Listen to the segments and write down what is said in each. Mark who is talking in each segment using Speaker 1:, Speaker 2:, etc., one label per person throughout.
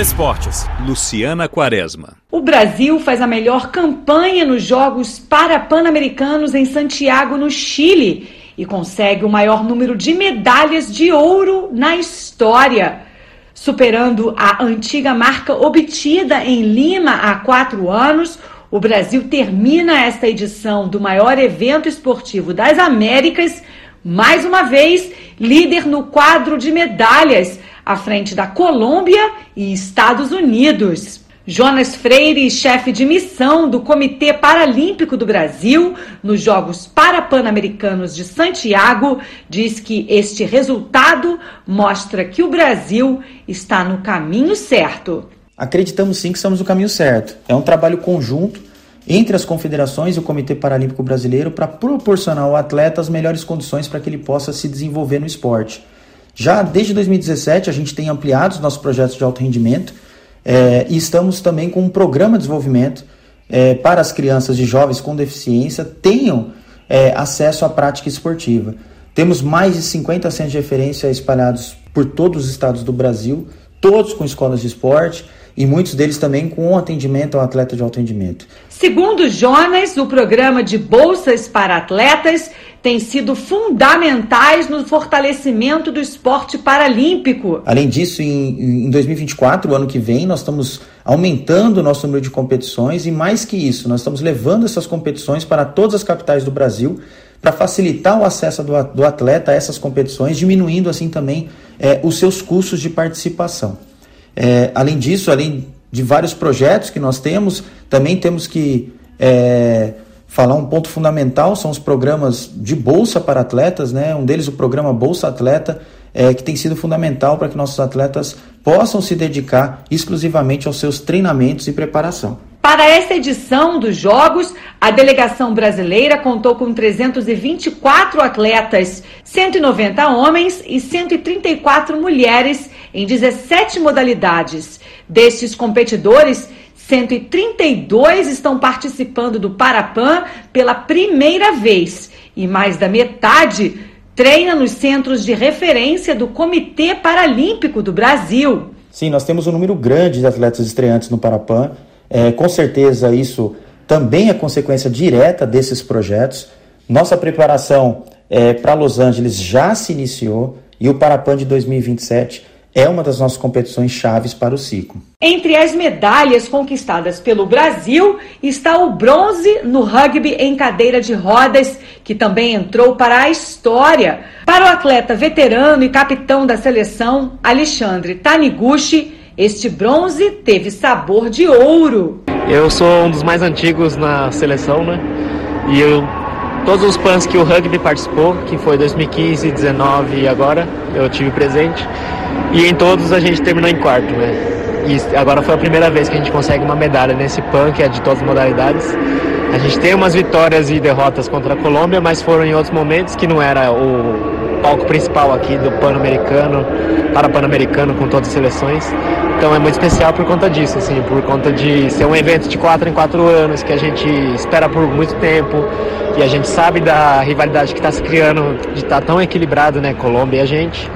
Speaker 1: Esportes, Luciana Quaresma.
Speaker 2: O Brasil faz a melhor campanha nos Jogos Parapan-Americanos em Santiago, no Chile, e consegue o maior número de medalhas de ouro na história. Superando a antiga marca obtida em Lima há quatro anos, o Brasil termina esta edição do maior evento esportivo das Américas, mais uma vez líder no quadro de medalhas à frente da Colômbia e Estados Unidos. Jonas Freire, chefe de missão do Comitê Paralímpico do Brasil nos Jogos Parapan-Americanos de Santiago, diz que este resultado mostra que o Brasil está no caminho certo.
Speaker 3: Acreditamos sim que estamos no caminho certo. É um trabalho conjunto entre as confederações e o Comitê Paralímpico Brasileiro para proporcionar ao atleta as melhores condições para que ele possa se desenvolver no esporte. Já desde 2017, a gente tem ampliado os nossos projetos de alto rendimento é, e estamos também com um programa de desenvolvimento é, para as crianças e jovens com deficiência tenham é, acesso à prática esportiva. Temos mais de 50 centros de referência espalhados por todos os estados do Brasil, todos com escolas de esporte e muitos deles também com atendimento ao atleta de alto rendimento.
Speaker 2: Segundo Jonas, o programa de bolsas para atletas tem sido fundamentais no fortalecimento do esporte paralímpico.
Speaker 3: Além disso, em, em 2024, o ano que vem, nós estamos aumentando o nosso número de competições e mais que isso, nós estamos levando essas competições para todas as capitais do Brasil para facilitar o acesso do, do atleta a essas competições, diminuindo assim também é, os seus custos de participação. É, além disso, além de vários projetos que nós temos, também temos que é, falar um ponto fundamental, são os programas de bolsa para atletas, né? um deles o programa Bolsa Atleta, é, que tem sido fundamental para que nossos atletas possam se dedicar exclusivamente aos seus treinamentos e preparação.
Speaker 2: Para essa edição dos Jogos, a delegação brasileira contou com 324 atletas, 190 homens e 134 mulheres em 17 modalidades. Destes competidores, 132 estão participando do Parapan pela primeira vez e mais da metade treina nos centros de referência do Comitê Paralímpico do Brasil.
Speaker 3: Sim, nós temos um número grande de atletas estreantes no Parapan é, com certeza, isso também é consequência direta desses projetos. Nossa preparação é, para Los Angeles já se iniciou e o Parapan de 2027 é uma das nossas competições chaves para o ciclo.
Speaker 2: Entre as medalhas conquistadas pelo Brasil está o bronze no rugby em cadeira de rodas, que também entrou para a história. Para o atleta veterano e capitão da seleção, Alexandre Taniguchi, este bronze teve sabor de ouro.
Speaker 4: Eu sou um dos mais antigos na seleção, né? E eu todos os PANs que o rugby participou, que foi 2015, 19 e agora, eu tive presente. E em todos a gente terminou em quarto, né? E agora foi a primeira vez que a gente consegue uma medalha nesse PAN, que é de todas as modalidades. A gente tem umas vitórias e derrotas contra a Colômbia, mas foram em outros momentos que não era o palco principal aqui do Pan-Americano, para Pan-Americano com todas as seleções. Então é muito especial por conta disso, assim, por conta de ser um evento de quatro em quatro anos, que a gente espera por muito tempo, e a gente sabe da rivalidade que está se criando, de estar tá tão equilibrado, né, Colômbia e a gente.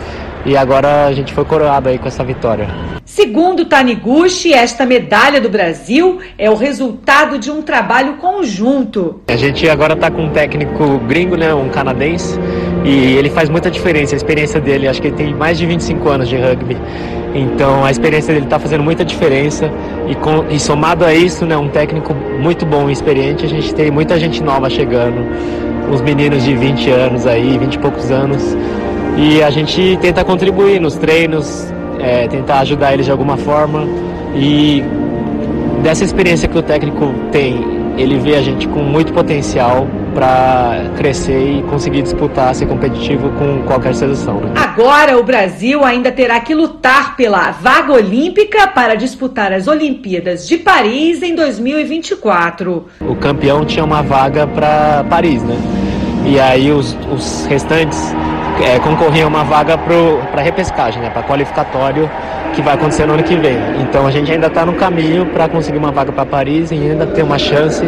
Speaker 4: E agora a gente foi coroado aí com essa vitória.
Speaker 2: Segundo Taniguchi, esta medalha do Brasil é o resultado de um trabalho conjunto.
Speaker 4: A gente agora está com um técnico gringo, né, um canadense, e ele faz muita diferença. A experiência dele, acho que ele tem mais de 25 anos de rugby. Então a experiência dele está fazendo muita diferença. E, com, e somado a isso, né, um técnico muito bom e experiente, a gente tem muita gente nova chegando, uns meninos de 20 anos aí, 20 e poucos anos, e a gente tenta contribuir nos treinos, é, tentar ajudar eles de alguma forma. E dessa experiência que o técnico tem, ele vê a gente com muito potencial para crescer e conseguir disputar, ser competitivo com qualquer seleção. Né?
Speaker 2: Agora o Brasil ainda terá que lutar pela vaga olímpica para disputar as Olimpíadas de Paris em 2024.
Speaker 4: O campeão tinha uma vaga para Paris, né? E aí os, os restantes é, concorriam a uma vaga para repescagem, né? Para qualificatório que vai acontecer no ano que vem. Então a gente ainda está no caminho para conseguir uma vaga para Paris e ainda ter uma chance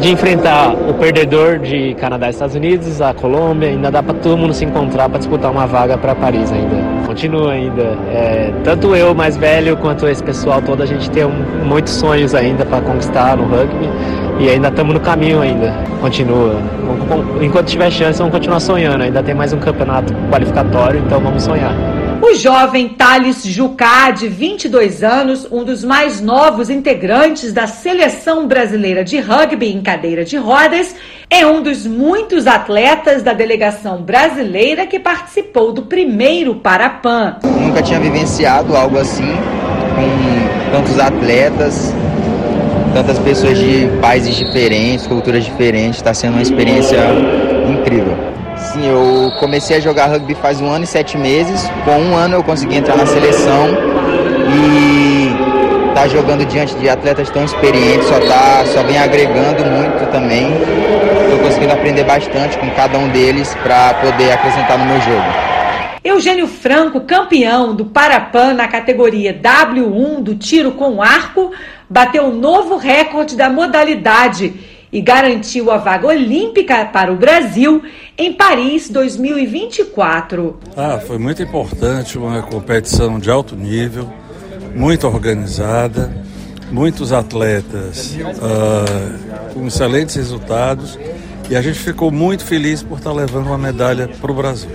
Speaker 4: de enfrentar o perdedor de Canadá e Estados Unidos, a Colômbia, ainda dá para todo mundo se encontrar para disputar uma vaga para Paris ainda. continua ainda. É, tanto eu mais velho quanto esse pessoal todo, a gente tem um, muitos sonhos ainda para conquistar no rugby e ainda estamos no caminho ainda. Continua. Enquanto tiver chance, vamos continuar sonhando. Ainda tem mais um campeonato qualificatório, então vamos sonhar.
Speaker 2: O jovem Thales Jucá, de 22 anos, um dos mais novos integrantes da seleção brasileira de rugby em cadeira de rodas, é um dos muitos atletas da delegação brasileira que participou do primeiro Parapan.
Speaker 5: Nunca tinha vivenciado algo assim, com tantos atletas, tantas pessoas de países diferentes, culturas diferentes. Está sendo uma experiência incrível. Sim, eu comecei a jogar rugby faz um ano e sete meses. Com um ano eu consegui entrar na seleção e tá jogando diante de atletas tão experientes, só tá, só vem agregando muito também. Estou conseguindo aprender bastante com cada um deles para poder acrescentar no meu jogo.
Speaker 2: Eugênio Franco, campeão do Parapan na categoria W1 do tiro com arco, bateu um novo recorde da modalidade e garantiu a vaga olímpica para o Brasil em Paris 2024.
Speaker 6: Ah, foi muito importante, uma competição de alto nível, muito organizada, muitos atletas uh, com excelentes resultados e a gente ficou muito feliz por estar levando uma medalha para o Brasil.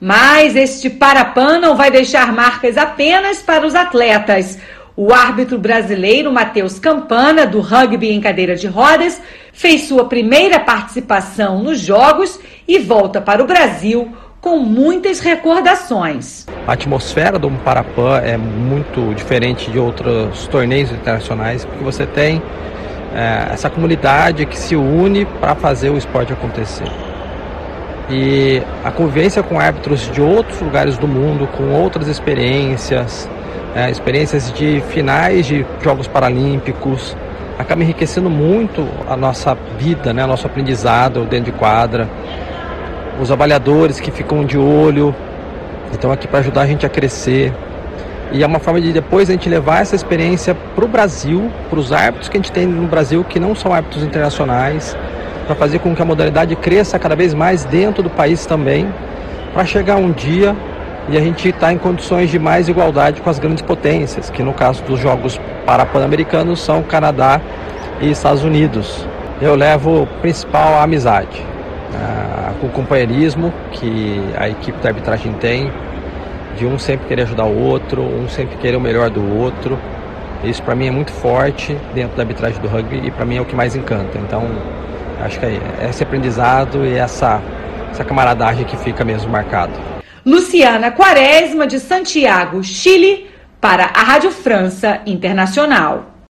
Speaker 2: Mas este Parapan não vai deixar marcas apenas para os atletas. O árbitro brasileiro Matheus Campana, do rugby em cadeira de rodas, fez sua primeira participação nos Jogos e volta para o Brasil com muitas recordações.
Speaker 7: A atmosfera do Parapan é muito diferente de outros torneios internacionais, porque você tem é, essa comunidade que se une para fazer o esporte acontecer. E a convivência com árbitros de outros lugares do mundo, com outras experiências, é, experiências de finais de Jogos Paralímpicos, acaba enriquecendo muito a nossa vida, né, nosso aprendizado dentro de quadra. Os avaliadores que ficam de olho, estão aqui para ajudar a gente a crescer. E é uma forma de depois a gente levar essa experiência para o Brasil, para os árbitros que a gente tem no Brasil, que não são árbitros internacionais, para fazer com que a modalidade cresça cada vez mais dentro do país também, para chegar um dia e a gente está em condições de mais igualdade com as grandes potências, que no caso dos Jogos Parapan-Americanos são Canadá e Estados Unidos. Eu levo principal a amizade, ah, o companheirismo que a equipe da arbitragem tem, de um sempre querer ajudar o outro, um sempre querer o melhor do outro. Isso para mim é muito forte dentro da arbitragem do rugby e para mim é o que mais encanta. Então, acho que é esse aprendizado e essa, essa camaradagem que fica mesmo marcado.
Speaker 2: Luciana Quaresma, de Santiago, Chile, para a Rádio França Internacional.